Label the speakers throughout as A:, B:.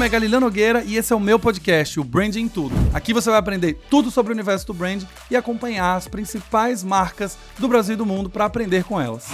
A: nome é Galileu Nogueira e esse é o meu podcast, o Branding Tudo. Aqui você vai aprender tudo sobre o universo do brand e acompanhar as principais marcas do Brasil e do mundo para aprender com elas.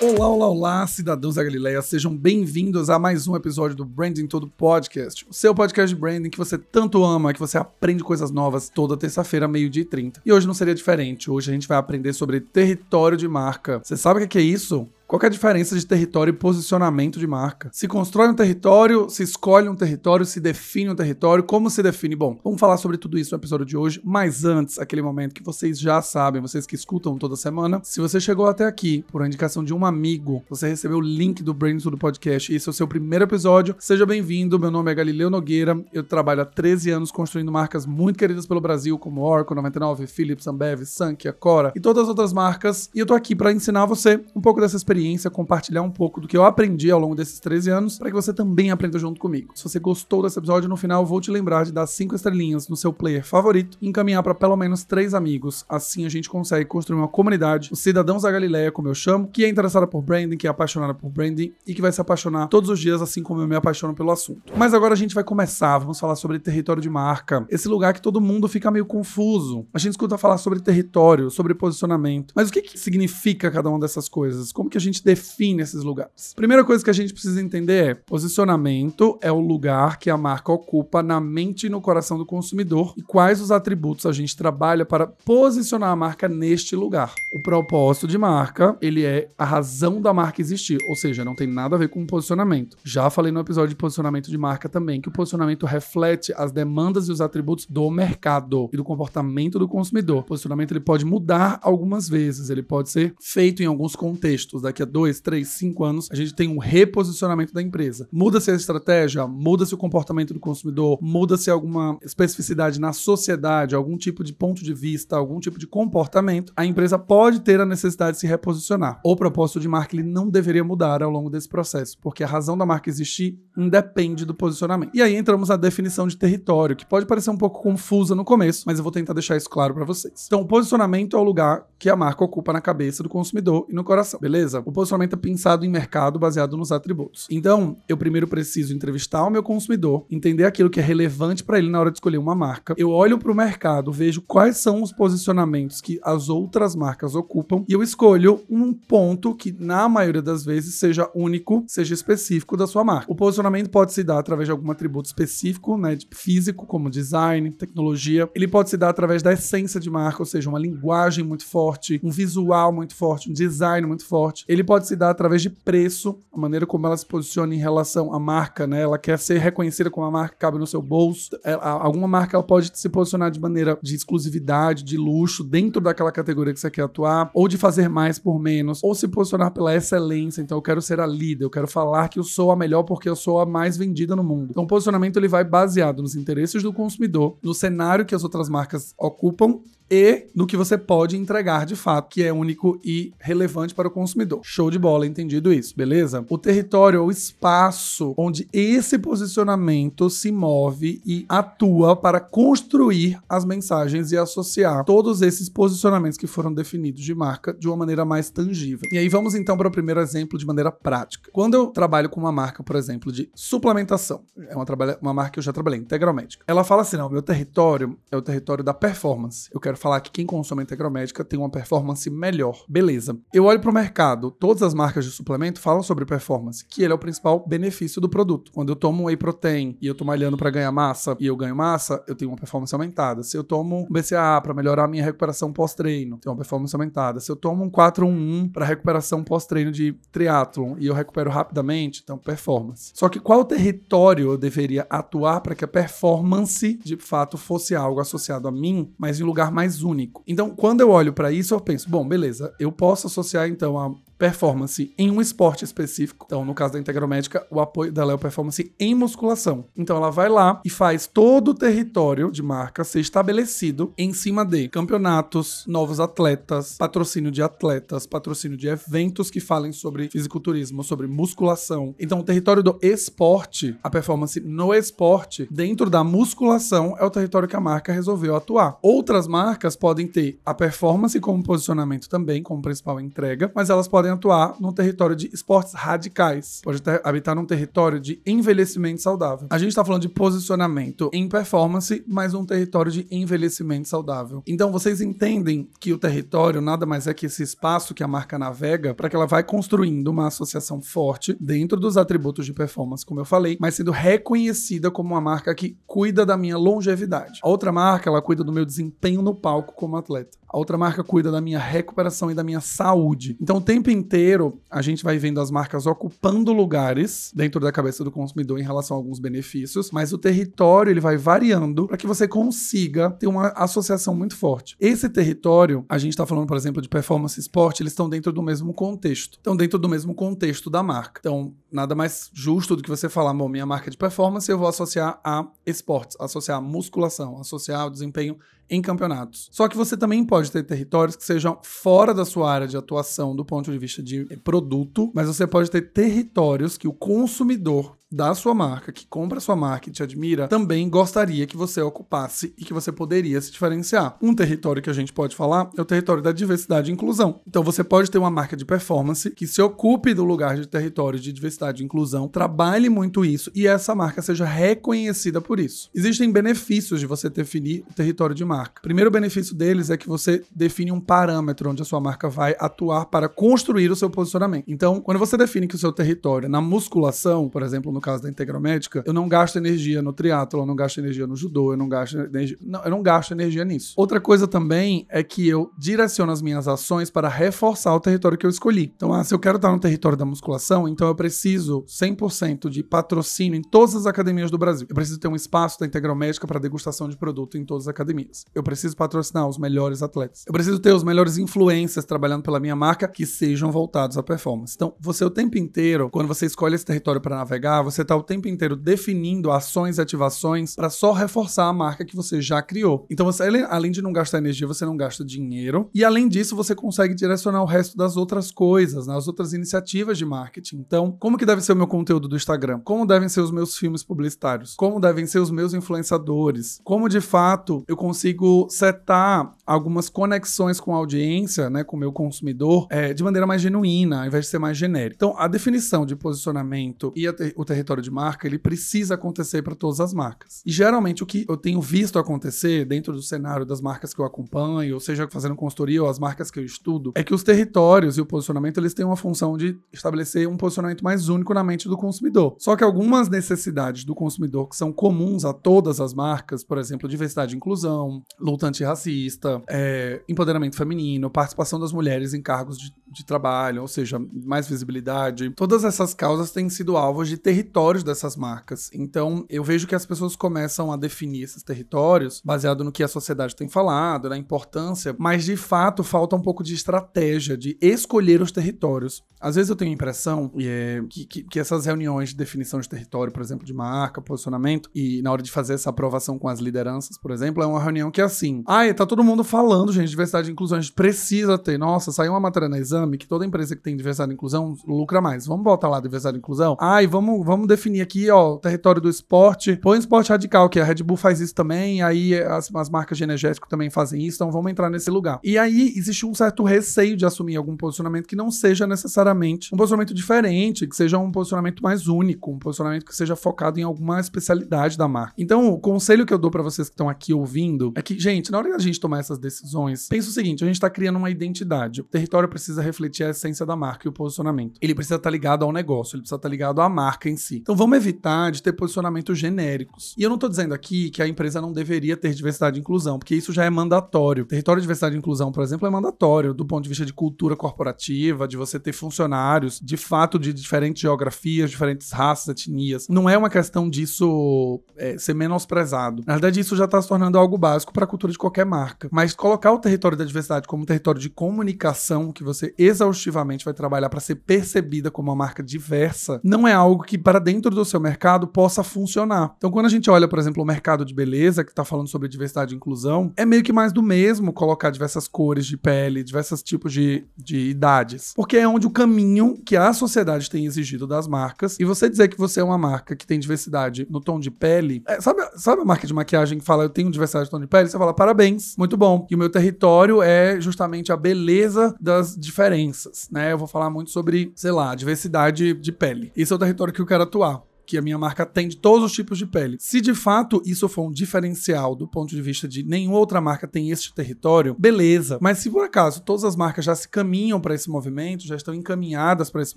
A: Olá, olá, olá, cidadãos da Galileia, sejam bem-vindos a mais um episódio do Branding Todo Podcast, o seu podcast de branding que você tanto ama, que você aprende coisas novas toda terça-feira, meio-dia e 30. E hoje não seria diferente, hoje a gente vai aprender sobre território de marca. Você sabe o que é isso? Qual é a diferença de território e posicionamento de marca? Se constrói um território, se escolhe um território, se define um território, como se define? Bom, vamos falar sobre tudo isso no episódio de hoje, mas antes, aquele momento que vocês já sabem, vocês que escutam toda semana, se você chegou até aqui por indicação de um amigo, você recebeu o link do Brains do podcast esse é o seu primeiro episódio, seja bem-vindo. Meu nome é Galileu Nogueira, eu trabalho há 13 anos construindo marcas muito queridas pelo Brasil, como Oracle 99, Philips, Ambev, Sankia, Cora e todas as outras marcas, e eu tô aqui para ensinar você um pouco dessa experiência experiência, compartilhar um pouco do que eu aprendi ao longo desses 13 anos, para que você também aprenda junto comigo. Se você gostou desse episódio, no final vou te lembrar de dar cinco estrelinhas no seu player favorito e encaminhar para pelo menos três amigos. Assim a gente consegue construir uma comunidade, os cidadãos da Galileia, como eu chamo, que é interessada por branding, que é apaixonada por branding e que vai se apaixonar todos os dias, assim como eu me apaixono pelo assunto. Mas agora a gente vai começar, vamos falar sobre território de marca. Esse lugar que todo mundo fica meio confuso. A gente escuta falar sobre território, sobre posicionamento. Mas o que, que significa cada uma dessas coisas? Como que a gente define esses lugares? Primeira coisa que a gente precisa entender é: posicionamento é o lugar que a marca ocupa na mente e no coração do consumidor e quais os atributos a gente trabalha para posicionar a marca neste lugar. O propósito de marca, ele é a razão da marca existir, ou seja, não tem nada a ver com posicionamento. Já falei no episódio de posicionamento de marca também que o posicionamento reflete as demandas e os atributos do mercado e do comportamento do consumidor. O posicionamento ele pode mudar algumas vezes, ele pode ser feito em alguns contextos. Daqui a dois, três, cinco anos, a gente tem um reposicionamento da empresa. Muda-se a estratégia, muda-se o comportamento do consumidor, muda-se alguma especificidade na sociedade, algum tipo de ponto de vista, algum tipo de comportamento, a empresa pode ter a necessidade de se reposicionar. O propósito de marca ele não deveria mudar ao longo desse processo, porque a razão da marca existir independe do posicionamento. E aí entramos na definição de território, que pode parecer um pouco confusa no começo, mas eu vou tentar deixar isso claro para vocês. Então, o posicionamento é o lugar que a marca ocupa na cabeça do consumidor e no coração, beleza? O posicionamento é pensado em mercado baseado nos atributos. Então, eu primeiro preciso entrevistar o meu consumidor, entender aquilo que é relevante para ele na hora de escolher uma marca. Eu olho para o mercado, vejo quais são os posicionamentos que as outras marcas ocupam e eu escolho um ponto que, na maioria das vezes, seja único, seja específico da sua marca. O posicionamento pode se dar através de algum atributo específico, né, físico, como design, tecnologia. Ele pode se dar através da essência de marca, ou seja, uma linguagem muito forte, um visual muito forte, um design muito forte. Ele pode se dar através de preço, a maneira como ela se posiciona em relação à marca, né? Ela quer ser reconhecida como a marca que cabe no seu bolso. Ela, alguma marca ela pode se posicionar de maneira de exclusividade, de luxo, dentro daquela categoria que você quer atuar, ou de fazer mais por menos, ou se posicionar pela excelência. Então, eu quero ser a líder, eu quero falar que eu sou a melhor porque eu sou a mais vendida no mundo. Então, o posicionamento ele vai baseado nos interesses do consumidor, no cenário que as outras marcas ocupam e no que você pode entregar de fato, que é único e relevante para o consumidor. Show de bola, entendido isso, beleza? O território, o espaço onde esse posicionamento se move e atua para construir as mensagens e associar todos esses posicionamentos que foram definidos de marca de uma maneira mais tangível. E aí vamos então para o primeiro exemplo de maneira prática. Quando eu trabalho com uma marca, por exemplo, de suplementação, é uma, uma marca que eu já trabalhei, Integral Médica. Ela fala assim: não, meu território é o território da performance. Eu quero falar que quem consome integral médica tem uma performance melhor. Beleza. Eu olho para o mercado, todas as marcas de suplemento falam sobre performance, que ele é o principal benefício do produto. Quando eu tomo um whey protein e eu tô malhando para ganhar massa e eu ganho massa, eu tenho uma performance aumentada. Se eu tomo um BCAA para melhorar a minha recuperação pós-treino, tenho uma performance aumentada. Se eu tomo um 411 para recuperação pós-treino de triatlon e eu recupero rapidamente, então performance. Só que qual território eu deveria atuar para que a performance de fato fosse algo associado a mim, mas em lugar mais mais único. Então, quando eu olho para isso, eu penso, bom, beleza, eu posso associar então a performance em um esporte específico. Então, no caso da Integral Médica, o apoio dela é o performance em musculação. Então, ela vai lá e faz todo o território de marca ser estabelecido em cima de campeonatos, novos atletas, patrocínio de atletas, patrocínio de eventos que falem sobre fisiculturismo, sobre musculação. Então, o território do esporte, a performance no esporte, dentro da musculação, é o território que a marca resolveu atuar. Outras marcas podem ter a performance como posicionamento também, como principal entrega, mas elas podem atuar num território de esportes radicais, pode habitar num território de envelhecimento saudável. A gente está falando de posicionamento em performance, mas um território de envelhecimento saudável. Então vocês entendem que o território nada mais é que esse espaço que a marca navega para que ela vai construindo uma associação forte dentro dos atributos de performance, como eu falei, mas sendo reconhecida como uma marca que cuida da minha longevidade. A outra marca, ela cuida do meu desempenho no palco como atleta. A outra marca cuida da minha recuperação e da minha saúde. Então, o tempo inteiro, a gente vai vendo as marcas ocupando lugares dentro da cabeça do consumidor em relação a alguns benefícios, mas o território ele vai variando para que você consiga ter uma associação muito forte. Esse território, a gente está falando, por exemplo, de performance esporte, eles estão dentro do mesmo contexto. Estão dentro do mesmo contexto da marca. Então, nada mais justo do que você falar, bom, minha marca é de performance eu vou associar a esportes, associar a musculação, associar ao desempenho em campeonatos. Só que você também pode ter territórios que sejam fora da sua área de atuação do ponto de vista de produto, mas você pode ter territórios que o consumidor da sua marca, que compra a sua marca e te admira, também gostaria que você ocupasse e que você poderia se diferenciar. Um território que a gente pode falar é o território da diversidade e inclusão. Então você pode ter uma marca de performance que se ocupe do lugar de território de diversidade e inclusão, trabalhe muito isso e essa marca seja reconhecida por isso. Existem benefícios de você definir o território de marca. Primeiro benefício deles é que você define um parâmetro onde a sua marca vai atuar para construir o seu posicionamento. Então, quando você define que o seu território é na musculação, por exemplo, no no caso da integromédica, eu não gasto energia no triatlo, eu não gasto energia no judô, eu não gasto energia. Não, eu não gasto energia nisso. Outra coisa também é que eu direciono as minhas ações para reforçar o território que eu escolhi. Então, ah, se eu quero estar no território da musculação, então eu preciso 100% de patrocínio em todas as academias do Brasil. Eu preciso ter um espaço da integromédica para degustação de produto em todas as academias. Eu preciso patrocinar os melhores atletas. Eu preciso ter os melhores influências trabalhando pela minha marca que sejam voltados à performance. Então, você o tempo inteiro, quando você escolhe esse território para navegar, você está o tempo inteiro definindo ações e ativações para só reforçar a marca que você já criou. Então, você, além de não gastar energia, você não gasta dinheiro. E além disso, você consegue direcionar o resto das outras coisas, nas né? outras iniciativas de marketing. Então, como que deve ser o meu conteúdo do Instagram? Como devem ser os meus filmes publicitários? Como devem ser os meus influenciadores? Como de fato eu consigo setar algumas conexões com a audiência, né, com o meu consumidor, é, de maneira mais genuína, ao invés de ser mais genérica. Então, a definição de posicionamento e ter, o território de marca, ele precisa acontecer para todas as marcas. E geralmente o que eu tenho visto acontecer dentro do cenário das marcas que eu acompanho, ou seja, fazendo consultoria ou as marcas que eu estudo, é que os territórios e o posicionamento, eles têm uma função de estabelecer um posicionamento mais único na mente do consumidor. Só que algumas necessidades do consumidor que são comuns a todas as marcas, por exemplo, diversidade e inclusão, luta antirracista, é, empoderamento feminino, participação das mulheres em cargos de, de, trabalho, ou seja, mais visibilidade. Todas essas causas têm sido alvos de territórios dessas marcas. Então, eu vejo que as pessoas começam a definir esses territórios baseado no que a sociedade tem falado, na importância, mas de fato falta um pouco de estratégia, de escolher os territórios. Às vezes eu tenho a impressão é, que, que, que essas reuniões de definição de território, por exemplo, de marca, posicionamento, e na hora de fazer essa aprovação com as lideranças, por exemplo, é uma reunião que é assim: ai, tá todo mundo falando, gente, diversidade e inclusão, a gente precisa ter. Nossa, saiu uma matéria no exame que toda empresa que tem diversidade e inclusão lucra mais. Vamos botar lá diversidade e inclusão? Ai, vamos, vamos definir aqui, ó, o território do esporte. Põe esporte radical, que a Red Bull faz isso também, aí as, as marcas de energético também fazem isso, então vamos entrar nesse lugar. E aí existe um certo receio de assumir algum posicionamento que não seja necessariamente um posicionamento diferente, que seja um posicionamento mais único, um posicionamento que seja focado em alguma especialidade da marca. Então, o conselho que eu dou para vocês que estão aqui ouvindo é que, gente, na hora que a gente tomar essas decisões, pensa o seguinte: a gente está criando uma identidade. O território precisa refletir a essência da marca e o posicionamento. Ele precisa estar tá ligado ao negócio, ele precisa estar tá ligado à marca em si. Então vamos evitar de ter posicionamentos genéricos. E eu não estou dizendo aqui que a empresa não deveria ter diversidade e inclusão, porque isso já é mandatório. Território de diversidade e inclusão, por exemplo, é mandatório do ponto de vista de cultura corporativa, de você ter funcionários de fato de diferentes geografias, diferentes raças, etnias. Não é uma questão disso é, ser menosprezado. Na verdade, isso já está se tornando algo básico para a cultura de qualquer marca. Mas colocar o território da diversidade como um território de comunicação que você exaustivamente vai trabalhar para ser percebida como uma marca diversa, não é algo que para dentro do seu mercado possa funcionar. Então, quando a gente olha, por exemplo, o mercado de beleza, que está falando sobre diversidade e inclusão, é meio que mais do mesmo colocar diversas cores de pele, diversos tipos de, de idades. Porque é onde o caminho que a sociedade tem exigido das marcas. E você dizer que você é uma marca que tem diversidade no tom de pele. É, sabe, sabe a marca de maquiagem que fala eu tenho diversidade no tom de pele? Você fala parabéns, muito bom. E o meu território é justamente a beleza das diferenças diferenças, né? Eu vou falar muito sobre, sei lá, diversidade de pele. Esse é o território que eu quero atuar que a minha marca tem de todos os tipos de pele. Se de fato isso for um diferencial do ponto de vista de nenhuma outra marca tem este território, beleza. Mas se por acaso todas as marcas já se caminham para esse movimento, já estão encaminhadas para esse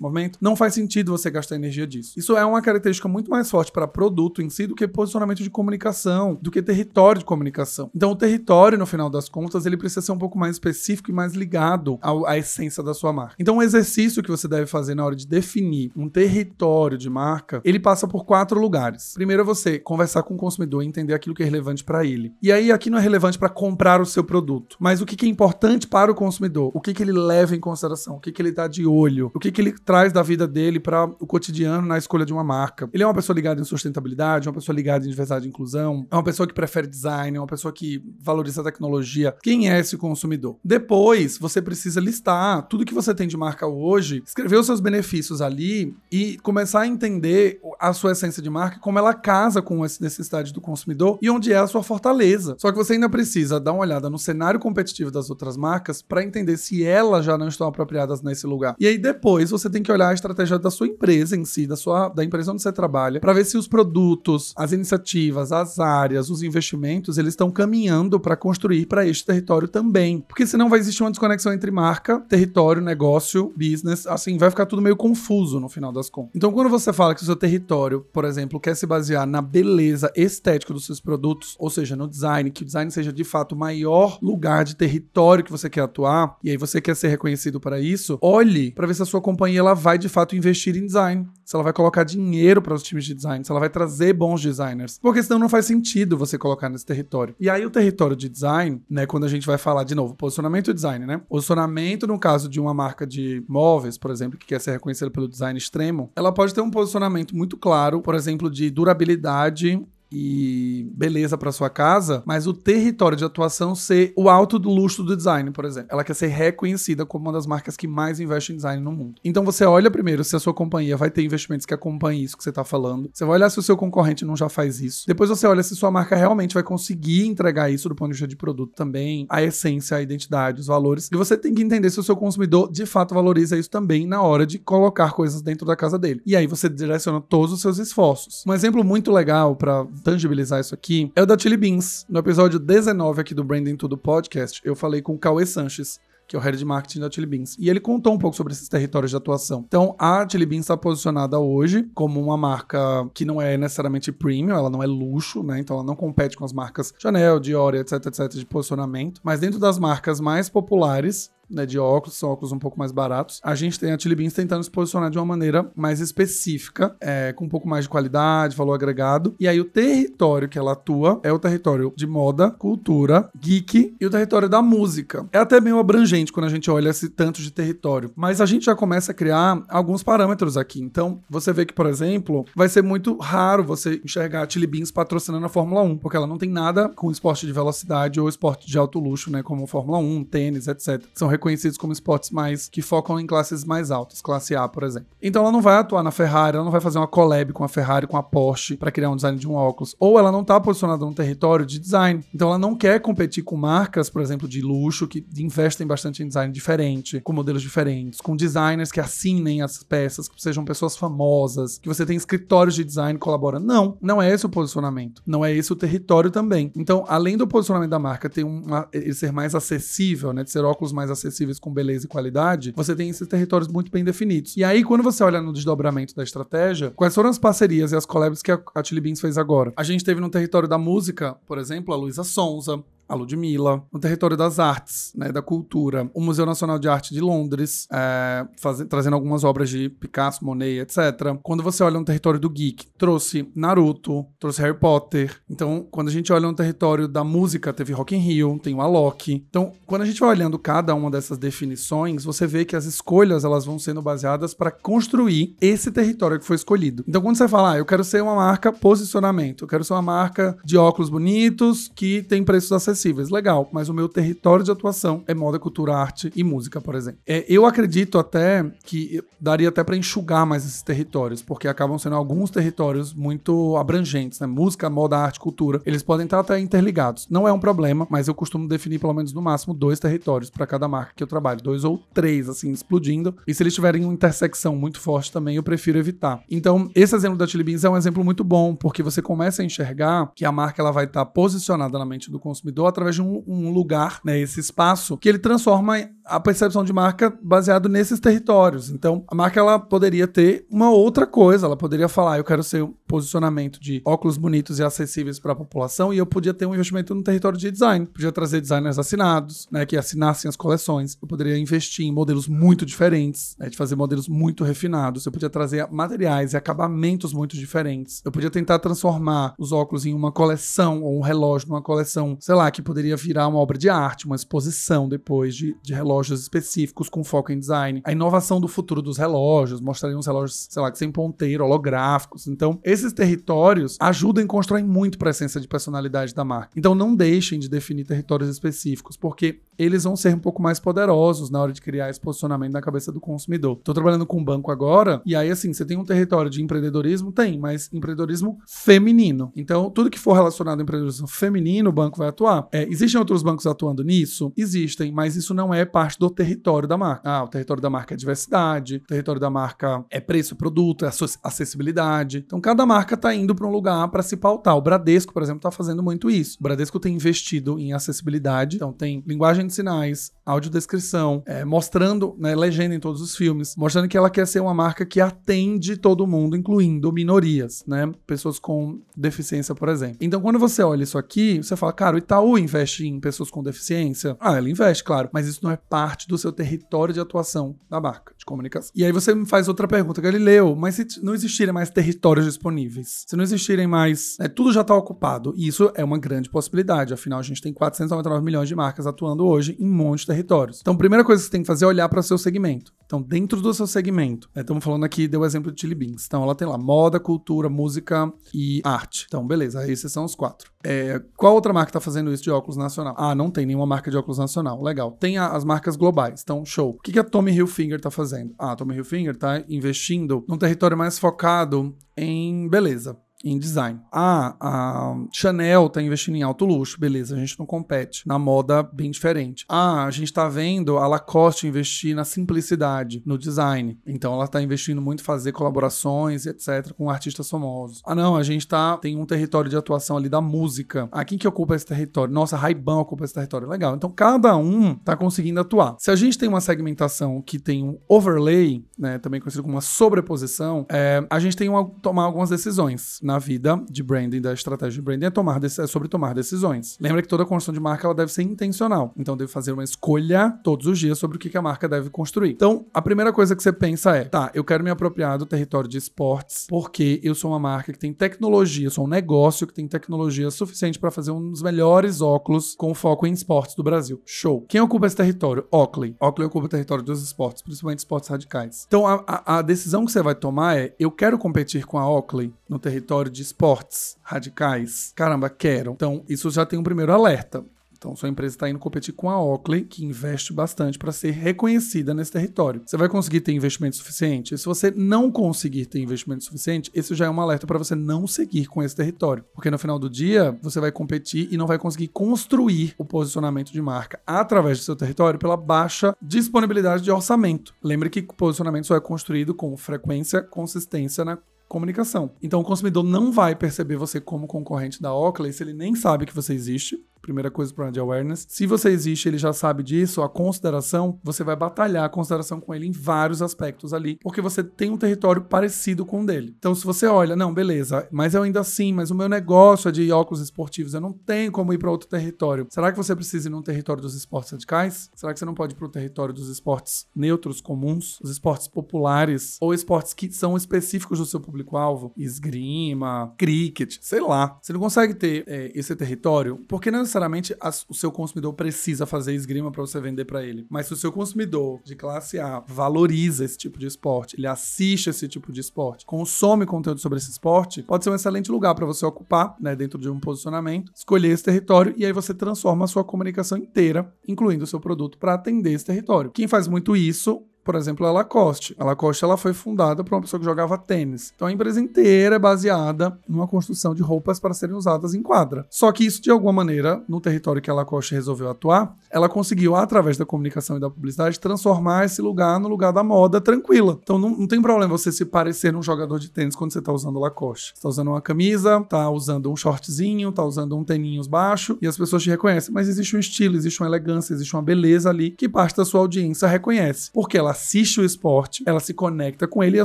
A: movimento, não faz sentido você gastar energia disso. Isso é uma característica muito mais forte para produto em si do que posicionamento de comunicação, do que território de comunicação. Então o território, no final das contas, ele precisa ser um pouco mais específico e mais ligado ao, à essência da sua marca. Então o exercício que você deve fazer na hora de definir um território de marca, ele passa passa por quatro lugares. Primeiro é você conversar com o consumidor e entender aquilo que é relevante para ele. E aí aqui não é relevante para comprar o seu produto, mas o que é importante para o consumidor, o que, que ele leva em consideração, o que, que ele dá de olho, o que, que ele traz da vida dele para o cotidiano na escolha de uma marca. Ele é uma pessoa ligada em sustentabilidade, uma pessoa ligada em diversidade e inclusão, é uma pessoa que prefere design, é uma pessoa que valoriza a tecnologia. Quem é esse consumidor? Depois, você precisa listar tudo que você tem de marca hoje, escrever os seus benefícios ali e começar a entender a sua essência de marca, como ela casa com as necessidades do consumidor e onde é a sua fortaleza. Só que você ainda precisa dar uma olhada no cenário competitivo das outras marcas para entender se elas já não estão apropriadas nesse lugar. E aí depois você tem que olhar a estratégia da sua empresa em si, da sua da empresa onde você trabalha, para ver se os produtos, as iniciativas, as áreas, os investimentos, eles estão caminhando para construir para este território também. Porque senão vai existir uma desconexão entre marca, território, negócio, business, assim, vai ficar tudo meio confuso no final das contas. Então, quando você fala que o seu território território, por exemplo, quer se basear na beleza estética dos seus produtos, ou seja, no design, que o design seja de fato o maior lugar de território que você quer atuar, e aí você quer ser reconhecido para isso, olhe para ver se a sua companhia ela vai de fato investir em design, se ela vai colocar dinheiro para os times de design, se ela vai trazer bons designers, porque senão não faz sentido você colocar nesse território. E aí o território de design, né, quando a gente vai falar de novo, posicionamento e design, né? Posicionamento no caso de uma marca de móveis, por exemplo, que quer ser reconhecida pelo design extremo, ela pode ter um posicionamento muito claro, por exemplo, de durabilidade e beleza para sua casa, mas o território de atuação ser o alto do luxo do design, por exemplo. Ela quer ser reconhecida como uma das marcas que mais investe em design no mundo. Então você olha primeiro se a sua companhia vai ter investimentos que acompanhem isso que você está falando. Você vai olhar se o seu concorrente não já faz isso. Depois você olha se sua marca realmente vai conseguir entregar isso do ponto de vista de produto também, a essência, a identidade, os valores. E você tem que entender se o seu consumidor de fato valoriza isso também na hora de colocar coisas dentro da casa dele. E aí você direciona todos os seus esforços. Um exemplo muito legal para tangibilizar isso aqui é o da Chili Beans. No episódio 19 aqui do Branding Tudo Podcast, eu falei com o Cauê Sanches, que é o head de marketing da Chili Beans. E ele contou um pouco sobre esses territórios de atuação. Então, a Chili Beans está posicionada hoje como uma marca que não é necessariamente premium, ela não é luxo, né? Então, ela não compete com as marcas Chanel, Dior, etc, etc, de posicionamento. Mas dentro das marcas mais populares, né, de óculos, são óculos um pouco mais baratos. A gente tem a Chili Beans tentando se posicionar de uma maneira mais específica, é, com um pouco mais de qualidade, valor agregado. E aí o território que ela atua é o território de moda, cultura, geek e o território da música. É até meio abrangente quando a gente olha esse tanto de território, mas a gente já começa a criar alguns parâmetros aqui. Então, você vê que, por exemplo, vai ser muito raro você enxergar a Chili Beans patrocinando a Fórmula 1, porque ela não tem nada com esporte de velocidade ou esporte de alto luxo, né, como Fórmula 1, tênis, etc. São reconhecidos como esportes mais que focam em classes mais altas, classe A, por exemplo. Então ela não vai atuar na Ferrari, ela não vai fazer uma collab com a Ferrari, com a Porsche para criar um design de um óculos, ou ela não está posicionada num território de design. Então ela não quer competir com marcas, por exemplo, de luxo que investem bastante em design diferente, com modelos diferentes, com designers que assinem as peças, que sejam pessoas famosas, que você tem escritórios de design colaborando. Não, não é esse o posicionamento. Não é esse o território também. Então, além do posicionamento da marca ter uma, ele ser mais acessível, né, de ser óculos mais acessíveis acessíveis com beleza e qualidade, você tem esses territórios muito bem definidos. E aí, quando você olha no desdobramento da estratégia, quais foram as parcerias e as collabs que a, Chili Beans fez agora? A gente teve no território da música, por exemplo, a Luísa Sonza, a Ludmilla, no território das artes, né, da cultura, o Museu Nacional de Arte de Londres, é, faz, trazendo algumas obras de Picasso, Monet, etc. Quando você olha no território do geek, trouxe Naruto, trouxe Harry Potter. Então, quando a gente olha no território da música, teve Rock in Rio, tem o Alok. Então, quando a gente vai olhando cada uma dessas definições, você vê que as escolhas elas vão sendo baseadas para construir esse território que foi escolhido. Então, quando você fala, ah, eu quero ser uma marca posicionamento, eu quero ser uma marca de óculos bonitos que tem preços acessíveis acessíveis. Legal, mas o meu território de atuação é moda, cultura, arte e música, por exemplo. É, eu acredito até que daria até para enxugar mais esses territórios, porque acabam sendo alguns territórios muito abrangentes, né? Música, moda, arte, cultura. Eles podem estar até interligados. Não é um problema, mas eu costumo definir pelo menos no máximo dois territórios para cada marca que eu trabalho, dois ou três, assim, explodindo. E se eles tiverem uma intersecção muito forte também, eu prefiro evitar. Então, esse exemplo da Chili Beans é um exemplo muito bom, porque você começa a enxergar que a marca ela vai estar posicionada na mente do consumidor através de um, um lugar, né, esse espaço, que ele transforma a percepção de marca baseado nesses territórios. Então, a marca ela poderia ter uma outra coisa, ela poderia falar, eu quero ser um posicionamento de óculos bonitos e acessíveis para a população e eu podia ter um investimento no território de design. Podia trazer designers assinados, né, que assinassem as coleções. Eu poderia investir em modelos muito diferentes, né, de fazer modelos muito refinados. Eu podia trazer materiais e acabamentos muito diferentes. Eu podia tentar transformar os óculos em uma coleção ou um relógio numa coleção, sei lá, que poderia virar uma obra de arte, uma exposição depois de, de relógio relógios específicos com foco em design. A inovação do futuro dos relógios, mostraria uns relógios, sei lá, sem ponteiro, holográficos. Então, esses territórios ajudam em construir muito para a essência de personalidade da marca. Então, não deixem de definir territórios específicos, porque eles vão ser um pouco mais poderosos na hora de criar esse posicionamento na cabeça do consumidor. Estou trabalhando com um banco agora, e aí, assim, você tem um território de empreendedorismo? Tem, mas empreendedorismo feminino. Então, tudo que for relacionado ao empreendedorismo feminino, o banco vai atuar. É, existem outros bancos atuando nisso? Existem, mas isso não é parte do território da marca. Ah, o território da marca é diversidade, o território da marca é preço produto, é acessibilidade. Então cada marca está indo para um lugar para se pautar. O Bradesco, por exemplo, está fazendo muito isso. O Bradesco tem investido em acessibilidade, então tem linguagem de sinais, audiodescrição, é, mostrando, né, legenda em todos os filmes, mostrando que ela quer ser uma marca que atende todo mundo, incluindo minorias, né? Pessoas com deficiência, por exemplo. Então, quando você olha isso aqui, você fala, cara, o Itaú investe em pessoas com deficiência? Ah, ela investe, claro, mas isso não é parte do seu território de atuação da marca de comunicação. E aí você me faz outra pergunta, Galileu, mas se não existirem mais territórios disponíveis, se não existirem mais, né, tudo já está ocupado, e isso é uma grande possibilidade, afinal a gente tem 499 milhões de marcas atuando hoje em um monte de territórios. Então, a primeira coisa que você tem que fazer é olhar para o seu segmento. Então, dentro do seu segmento, né, estamos falando aqui, deu o exemplo de Chili Beans. Então, ela tem lá moda, cultura, música e arte. Então, beleza, esses são os quatro. É, qual outra marca está fazendo isso de óculos nacional? Ah, não tem nenhuma marca de óculos nacional. Legal. Tem a, as marcas globais. Então, show. O que, que a Tommy Hilfiger está fazendo? Ah, a Tommy Hilfiger está investindo num território mais focado em beleza em design. Ah, a Chanel tá investindo em alto luxo, beleza, a gente não compete na moda bem diferente. Ah, a gente tá vendo a Lacoste investir na simplicidade, no design. Então ela tá investindo muito em fazer colaborações, etc, com artistas famosos. Ah, não, a gente tá tem um território de atuação ali da música. Ah, quem que ocupa esse território? Nossa, Ray-Ban ocupa esse território. Legal. Então cada um tá conseguindo atuar. Se a gente tem uma segmentação que tem um overlay, né, também conhecido como uma sobreposição, é, a gente tem que tomar algumas decisões na vida de branding, da estratégia de branding, é, tomar é sobre tomar decisões. Lembra que toda construção de marca ela deve ser intencional. Então, deve fazer uma escolha todos os dias sobre o que, a marca deve construir. Então, a primeira coisa que você pensa é: tá, eu quero me apropriar do território de esportes porque eu sou uma marca que tem tecnologia, sou um negócio que tem tecnologia suficiente para fazer um dos melhores óculos com foco em esportes do Brasil. Show. Quem ocupa esse território? Oakley. Oakley ocupa o território dos esportes, principalmente esportes radicais. Então, a, a, a decisão que você vai tomar é: eu quero competir com a Oakley no território de esportes radicais? Caramba, quero. Então, isso já tem um primeiro alerta. Então, sua empresa está indo competir com a Oakley, que investe bastante para ser reconhecida nesse território. Você vai conseguir ter investimento suficiente? Se você não conseguir ter investimento suficiente, esse já é um alerta para você não seguir com esse território. Porque no final do dia, você vai competir e não vai conseguir construir o posicionamento de marca através do seu território pela baixa disponibilidade de orçamento. Lembre que o posicionamento só é construído com frequência, consistência na comunicação. Então o consumidor não vai perceber você como concorrente da Oakley se ele nem sabe que você existe primeira coisa para de awareness. Se você existe, ele já sabe disso, a consideração, você vai batalhar a consideração com ele em vários aspectos ali, porque você tem um território parecido com o dele. Então, se você olha, não, beleza, mas eu ainda assim, mas o meu negócio é de óculos esportivos, eu não tenho como ir para outro território. Será que você precisa ir num território dos esportes radicais? Será que você não pode ir para o território dos esportes neutros, comuns, os esportes populares ou esportes que são específicos do seu público-alvo? Esgrima, cricket, sei lá. Você não consegue ter é, esse território porque não necessariamente o seu consumidor precisa fazer esgrima para você vender para ele. Mas se o seu consumidor de classe A valoriza esse tipo de esporte, ele assiste esse tipo de esporte, consome conteúdo sobre esse esporte, pode ser um excelente lugar para você ocupar, né, dentro de um posicionamento, escolher esse território e aí você transforma a sua comunicação inteira, incluindo o seu produto, para atender esse território. Quem faz muito isso por exemplo, a Lacoste. A Lacoste ela foi fundada por uma pessoa que jogava tênis. Então a empresa inteira é baseada numa construção de roupas para serem usadas em quadra. Só que isso, de alguma maneira, no território que a Lacoste resolveu atuar, ela conseguiu, através da comunicação e da publicidade, transformar esse lugar no lugar da moda tranquila. Então não, não tem problema você se parecer um jogador de tênis quando você está usando Lacoste. Você está usando uma camisa, está usando um shortzinho, está usando um teninhos baixo e as pessoas te reconhecem. Mas existe um estilo, existe uma elegância, existe uma beleza ali que parte da sua audiência reconhece. Porque ela assiste o esporte, ela se conecta com ele e a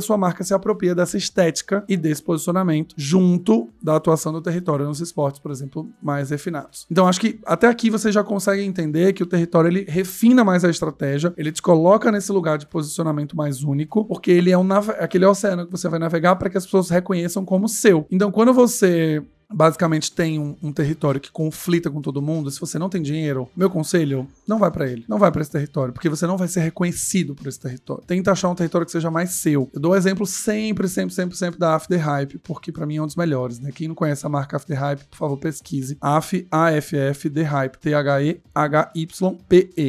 A: sua marca se apropria dessa estética e desse posicionamento junto da atuação do território nos esportes, por exemplo, mais refinados. Então acho que até aqui você já consegue entender que o território ele refina mais a estratégia, ele te coloca nesse lugar de posicionamento mais único, porque ele é um aquele oceano que você vai navegar para que as pessoas reconheçam como seu. Então quando você basicamente tem um, um, território que conflita com todo mundo, se você não tem dinheiro, meu conselho, não vai para ele. Não vai para esse território, porque você não vai ser reconhecido por esse território. Tenta achar um território que seja mais seu. Eu dou exemplo sempre, sempre, sempre, sempre da After Hype, porque para mim é um dos melhores, né? Quem não conhece a marca After Hype, por favor, pesquise. AF, AFF, The Hype, T-H-E-H-Y-P-E.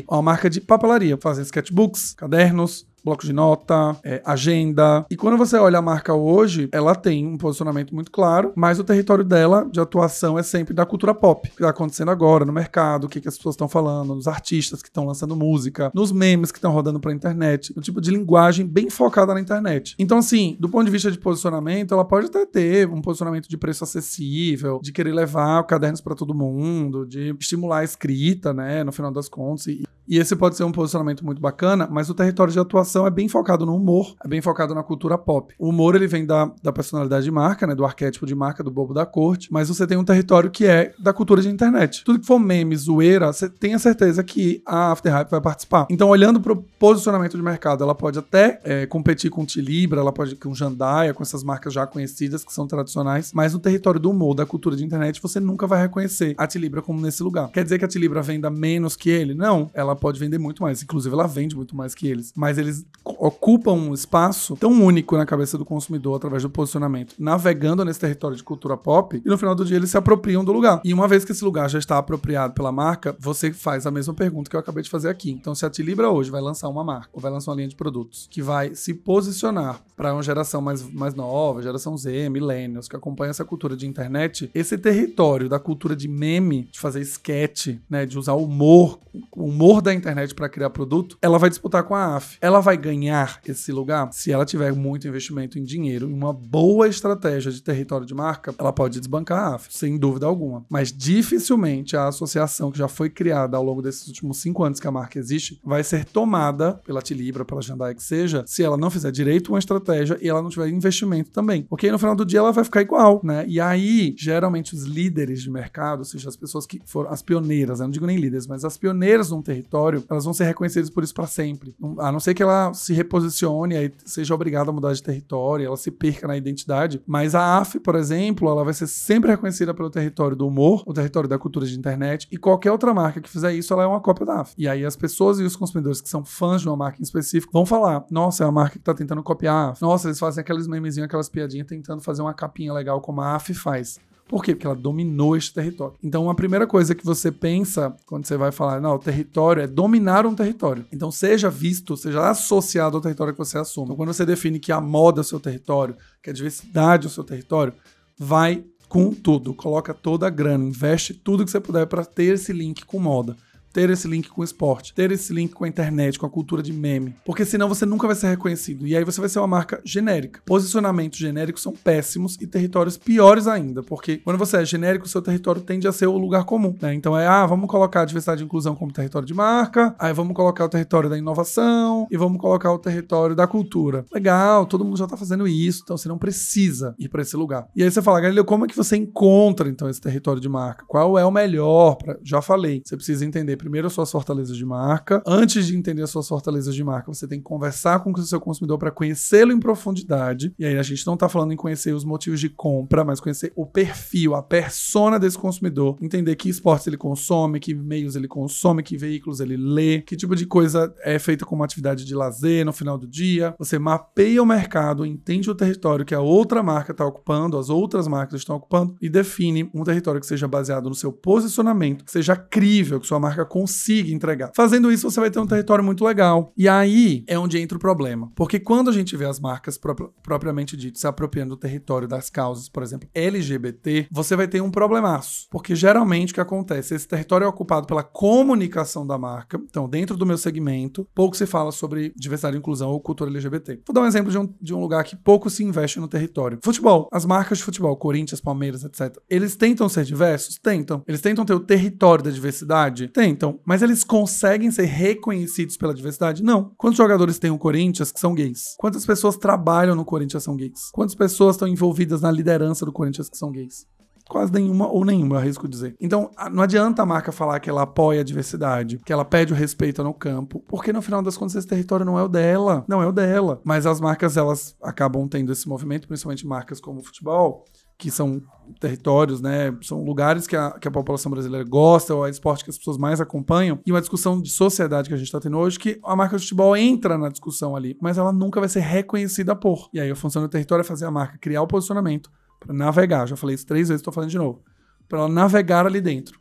A: É uma marca de papelaria. Fazem sketchbooks, cadernos, bloco de nota, é, agenda. E quando você olha a marca hoje, ela tem um posicionamento muito claro, mas o território dela de atuação é sempre da cultura pop. O que está acontecendo agora no mercado, o que, que as pessoas estão falando, nos artistas que estão lançando música, nos memes que estão rodando pra internet, no tipo de linguagem bem focada na internet. Então, assim, do ponto de vista de posicionamento, ela pode até ter um posicionamento de preço acessível, de querer levar cadernos para todo mundo, de estimular a escrita, né, no final das contas. E, e esse pode ser um posicionamento muito bacana, mas o território de atuação é bem focado no humor, é bem focado na cultura pop. O humor ele vem da, da personalidade de marca, né, do arquétipo de marca do bobo da corte, mas você tem um território que é da cultura de internet. Tudo que for meme, zoeira, você tenha certeza que a After Hype vai participar. Então, olhando para o posicionamento de mercado, ela pode até é, competir com o Tilibra, ela pode com Jandaia, com essas marcas já conhecidas que são tradicionais, mas no território do humor, da cultura de internet, você nunca vai reconhecer a Tilibra como nesse lugar. Quer dizer que a Tilibra venda menos que ele? Não, ela pode vender muito mais. Inclusive, ela vende muito mais que eles. Mas eles ocupam um espaço tão único na cabeça do consumidor através do posicionamento, navegando nesse território de cultura pop, e no final do dia eles se apropriam do lugar. E uma vez que esse lugar já está apropriado pela marca, você faz a mesma pergunta que eu acabei de fazer aqui. Então, se a Tilibra hoje vai lançar uma marca, ou vai lançar uma linha de produtos, que vai se posicionar para uma geração mais, mais nova, geração Z, millennials, que acompanha essa cultura de internet, esse território da cultura de meme, de fazer sketch, né, de usar humor, o da internet para criar produto, ela vai disputar com a AF. Ela vai ganhar esse lugar se ela tiver muito investimento em dinheiro e uma boa estratégia de território de marca, ela pode desbancar a AF, sem dúvida alguma. Mas dificilmente a associação que já foi criada ao longo desses últimos cinco anos que a marca existe vai ser tomada pela Tilibra, pela Jandai que seja, se ela não fizer direito uma estratégia e ela não tiver investimento também. Porque aí no final do dia ela vai ficar igual, né? E aí, geralmente, os líderes de mercado, ou seja, as pessoas que foram as pioneiras, eu não digo nem líderes, mas as pioneiras num território, elas vão ser reconhecidas por isso para sempre. A não ser que ela se reposicione e seja obrigada a mudar de território, ela se perca na identidade. Mas a AF, por exemplo, ela vai ser sempre reconhecida pelo território do humor, o território da cultura de internet, e qualquer outra marca que fizer isso, ela é uma cópia da AF. E aí as pessoas e os consumidores que são fãs de uma marca em específico vão falar: nossa, é uma marca que tá tentando copiar a AF. Nossa, eles fazem aqueles memezinhos, aquelas piadinhas tentando fazer uma capinha legal como a AF faz. Por quê? Porque ela dominou este território. Então, a primeira coisa que você pensa quando você vai falar, não, o território é dominar um território. Então, seja visto, seja associado ao território que você assume. Então, quando você define que a moda é o seu território, que a diversidade é o seu território, vai com tudo. Coloca toda a grana, investe tudo que você puder para ter esse link com moda ter esse link com o esporte, ter esse link com a internet, com a cultura de meme. Porque senão você nunca vai ser reconhecido. E aí você vai ser uma marca genérica. Posicionamentos genéricos são péssimos e territórios piores ainda. Porque quando você é genérico, seu território tende a ser o lugar comum. Né? Então é, ah, vamos colocar a diversidade e inclusão como território de marca, aí vamos colocar o território da inovação e vamos colocar o território da cultura. Legal, todo mundo já tá fazendo isso, então você não precisa ir para esse lugar. E aí você fala, Galileu, como é que você encontra então esse território de marca? Qual é o melhor? Pra... Já falei, você precisa entender primeiro as suas fortalezas de marca. Antes de entender as suas fortalezas de marca, você tem que conversar com o seu consumidor para conhecê-lo em profundidade. E aí a gente não está falando em conhecer os motivos de compra, mas conhecer o perfil, a persona desse consumidor, entender que esportes ele consome, que meios ele consome, que veículos ele lê, que tipo de coisa é feita como atividade de lazer no final do dia. Você mapeia o mercado, entende o território que a outra marca está ocupando, as outras marcas estão ocupando e define um território que seja baseado no seu posicionamento, que seja crível, que sua marca consiga entregar. Fazendo isso, você vai ter um território muito legal. E aí é onde entra o problema. Porque quando a gente vê as marcas pro propriamente dito se apropriando do território das causas, por exemplo, LGBT, você vai ter um problemaço. Porque geralmente o que acontece? Esse território é ocupado pela comunicação da marca. Então, dentro do meu segmento, pouco se fala sobre diversidade, inclusão ou cultura LGBT. Vou dar um exemplo de um, de um lugar que pouco se investe no território. Futebol. As marcas de futebol, Corinthians, Palmeiras, etc. Eles tentam ser diversos? Tentam. Eles tentam ter o território da diversidade? Tentam. Mas eles conseguem ser reconhecidos pela diversidade? Não. Quantos jogadores tem o Corinthians que são gays? Quantas pessoas trabalham no Corinthians são gays? Quantas pessoas estão envolvidas na liderança do Corinthians que são gays? Quase nenhuma ou nenhuma, arrisco dizer. Então, não adianta a marca falar que ela apoia a diversidade, que ela pede o respeito no campo, porque no final das contas esse território não é o dela, não é o dela. Mas as marcas, elas acabam tendo esse movimento, principalmente marcas como o futebol, que são territórios, né? São lugares que a, que a população brasileira gosta, ou é esporte que as pessoas mais acompanham, e uma discussão de sociedade que a gente está tendo hoje, que a marca de futebol entra na discussão ali, mas ela nunca vai ser reconhecida por. E aí a função do território é fazer a marca criar o posicionamento, para navegar. Já falei isso três vezes, estou falando de novo. Para navegar ali dentro.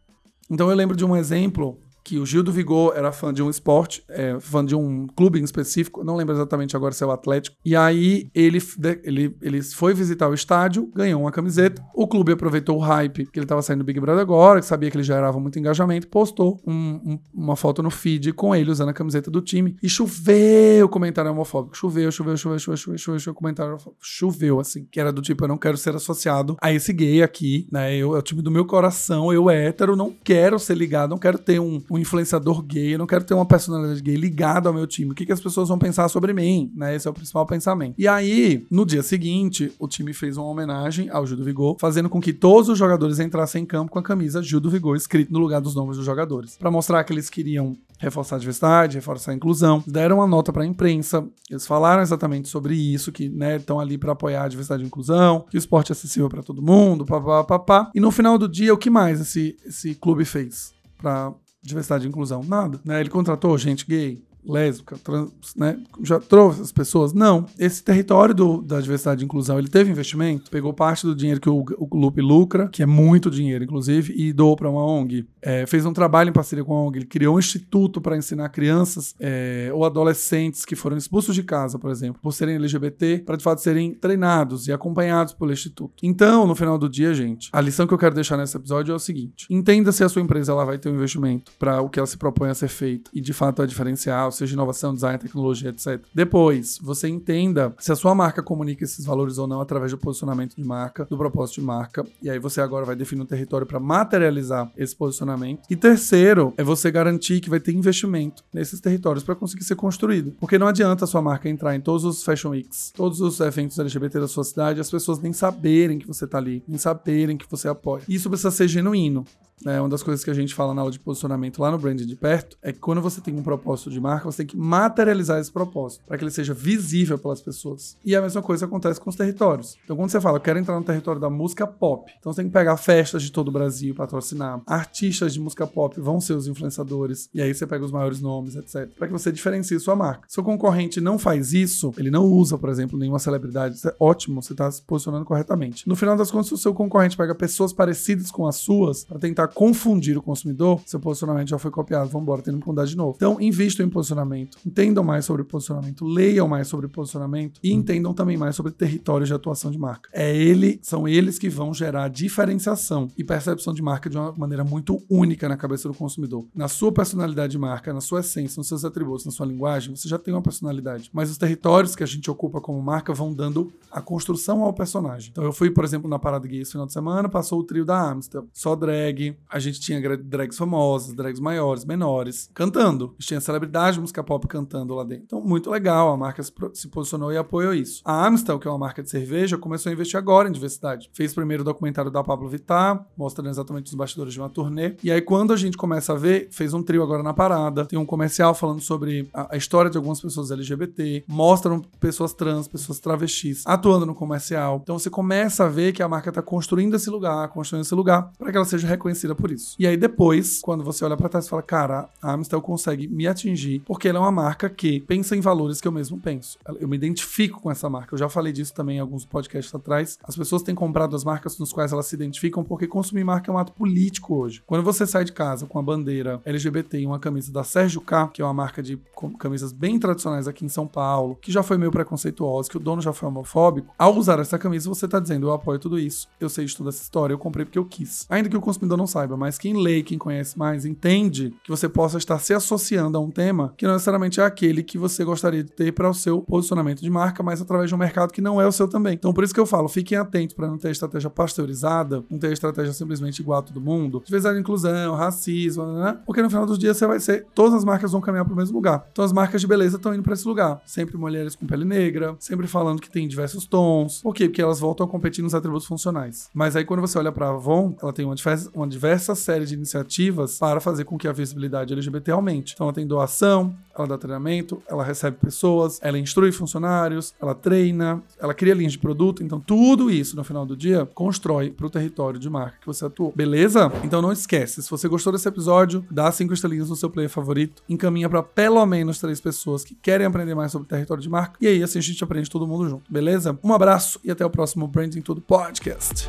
A: Então eu lembro de um exemplo que o Gil do Vigor era fã de um esporte, é, fã de um clube em específico, não lembro exatamente agora se é o Atlético. E aí ele, ele, ele foi visitar o estádio, ganhou uma camiseta. O clube aproveitou o hype que ele estava saindo do Big Brother agora, que sabia que ele gerava muito engajamento, postou um, um, uma foto no feed com ele usando a camiseta do time. E choveu comentário homofóbico. Choveu, choveu, choveu, choveu, choveu, choveu, choveu comentário homofóbico. Choveu, assim, que era do tipo, eu não quero ser associado a esse gay aqui, né? Eu, é o time do meu coração, eu hétero, não quero ser ligado, não quero ter um, um influenciador gay, eu não quero ter uma personalidade gay ligada ao meu time. O que, que as pessoas vão pensar sobre mim? Né? Esse é o principal pensamento. E aí, no dia seguinte, o time fez uma homenagem ao Gil do Vigor, fazendo com que todos os jogadores entrassem em campo com a camisa Gil do Vigor escrito no lugar dos nomes dos jogadores. para mostrar que eles queriam reforçar a diversidade, reforçar a inclusão. Deram uma nota para a imprensa, eles falaram exatamente sobre isso, que estão né, ali para apoiar a diversidade e a inclusão, que o esporte é acessível para todo mundo, papá, papá. E no final do dia, o que mais esse, esse clube fez para diversidade e inclusão? Nada. Né? Ele contratou gente gay, lésbica, trans, né? Já trouxe as pessoas? Não. Esse território do, da diversidade e inclusão, ele teve investimento, pegou parte do dinheiro que o, o Loop lucra, que é muito dinheiro, inclusive, e doou para uma ONG. É, fez um trabalho em parceria com a ONG, ele criou um instituto para ensinar crianças é, ou adolescentes que foram expulsos de casa, por exemplo, por serem LGBT, para de fato serem treinados e acompanhados pelo instituto. Então, no final do dia, gente, a lição que eu quero deixar nesse episódio é o seguinte: entenda se a sua empresa ela vai ter um investimento para o que ela se propõe a ser feito e de fato é diferencial seja inovação, design, tecnologia, etc. Depois, você entenda se a sua marca comunica esses valores ou não através do posicionamento de marca, do propósito de marca, e aí você agora vai definir um território para materializar esse posicionamento. E terceiro, é você garantir que vai ter investimento nesses territórios para conseguir ser construído. Porque não adianta a sua marca entrar em todos os Fashion Weeks, todos os eventos LGBT da sua cidade, as pessoas nem saberem que você está ali, nem saberem que você apoia. Isso precisa ser genuíno. É, uma das coisas que a gente fala na aula de posicionamento lá no Brand de Perto é que quando você tem um propósito de marca, você tem que materializar esse propósito para que ele seja visível pelas pessoas. E a mesma coisa acontece com os territórios. Então, quando você fala, eu quero entrar no território da música pop, então você tem que pegar festas de todo o Brasil patrocinar. Artistas de música pop vão ser os influenciadores, e aí você pega os maiores nomes, etc. Para que você diferencie sua marca. Se o concorrente não faz isso, ele não usa, por exemplo, nenhuma celebridade, isso é ótimo, você está se posicionando corretamente. No final das contas, o seu concorrente pega pessoas parecidas com as suas para tentar confundir o consumidor, seu posicionamento já foi copiado, vamos embora, tem que mudar de novo. Então, invistam em posicionamento, entendam mais sobre posicionamento, leiam mais sobre posicionamento e entendam também mais sobre territórios de atuação de marca. É ele, são eles que vão gerar diferenciação e percepção de marca de uma maneira muito única na cabeça do consumidor. Na sua personalidade de marca, na sua essência, nos seus atributos, na sua linguagem, você já tem uma personalidade. Mas os territórios que a gente ocupa como marca vão dando a construção ao personagem. Então eu fui, por exemplo, na Parada Gay esse final de semana, passou o trio da Amstel, só drag, a gente tinha drags famosas, drags maiores, menores, cantando. A gente tinha celebridade de música pop cantando lá dentro. Então, muito legal. A marca se posicionou e apoiou isso. A Amstel, que é uma marca de cerveja, começou a investir agora em diversidade. Fez primeiro o documentário da Pablo Vittar, mostrando exatamente os bastidores de uma turnê. E aí, quando a gente começa a ver, fez um trio agora na parada. Tem um comercial falando sobre a, a história de algumas pessoas LGBT. Mostram pessoas trans, pessoas travestis atuando no comercial. Então, você começa a ver que a marca está construindo esse lugar, construindo esse lugar, para que ela seja reconhecida por isso. E aí, depois, quando você olha para trás, você fala: cara, a Amstel consegue me atingir porque ela é uma marca que pensa em valores que eu mesmo penso. Eu me identifico com essa marca. Eu já falei disso também em alguns podcasts atrás. As pessoas têm comprado as marcas nos quais elas se identificam porque consumir marca é um ato político hoje. Quando você sai de casa com a bandeira LGBT e uma camisa da Sérgio K, que é uma marca de camisas bem tradicionais aqui em São Paulo, que já foi meio preconceituosa, que o dono já foi homofóbico, ao usar essa camisa você tá dizendo eu apoio tudo isso, eu sei de toda essa história, eu comprei porque eu quis. Ainda que o consumidor não saiba, mas quem lê, quem conhece mais, entende que você possa estar se associando a um tema que não necessariamente é aquele que você gostaria de ter para o seu posicionamento de marca, mas através de um mercado que não é o seu também. Então por isso que eu falo, fiquem atentos para não ter estratégia pasteurizada, não ter estratégia simplesmente igual a todo mundo, diversidade de inclusão, racismo, né? Porque no final dos dias você vai ser, todas as marcas vão caminhar para o mesmo lugar. Então as marcas de beleza estão indo para esse lugar. Sempre mulheres com pele negra, sempre falando que tem diversos tons. Por quê? Porque elas voltam a competir nos atributos funcionais. Mas aí quando você olha para a Avon, ela tem uma uma diversa série de iniciativas para fazer com que a visibilidade LGBT aumente. Então ela tem doação, ela dá treinamento, ela recebe pessoas, ela instrui funcionários, ela treina, ela cria linhas de produto. Então, tudo isso no final do dia constrói para o território de marca que você atuou. Beleza? Então, não esquece. Se você gostou desse episódio, dá cinco estrelinhas no seu player favorito, encaminha para pelo menos três pessoas que querem aprender mais sobre território de marca. E aí, assim a gente aprende todo mundo junto. Beleza? Um abraço e até o próximo Branding Tudo Podcast.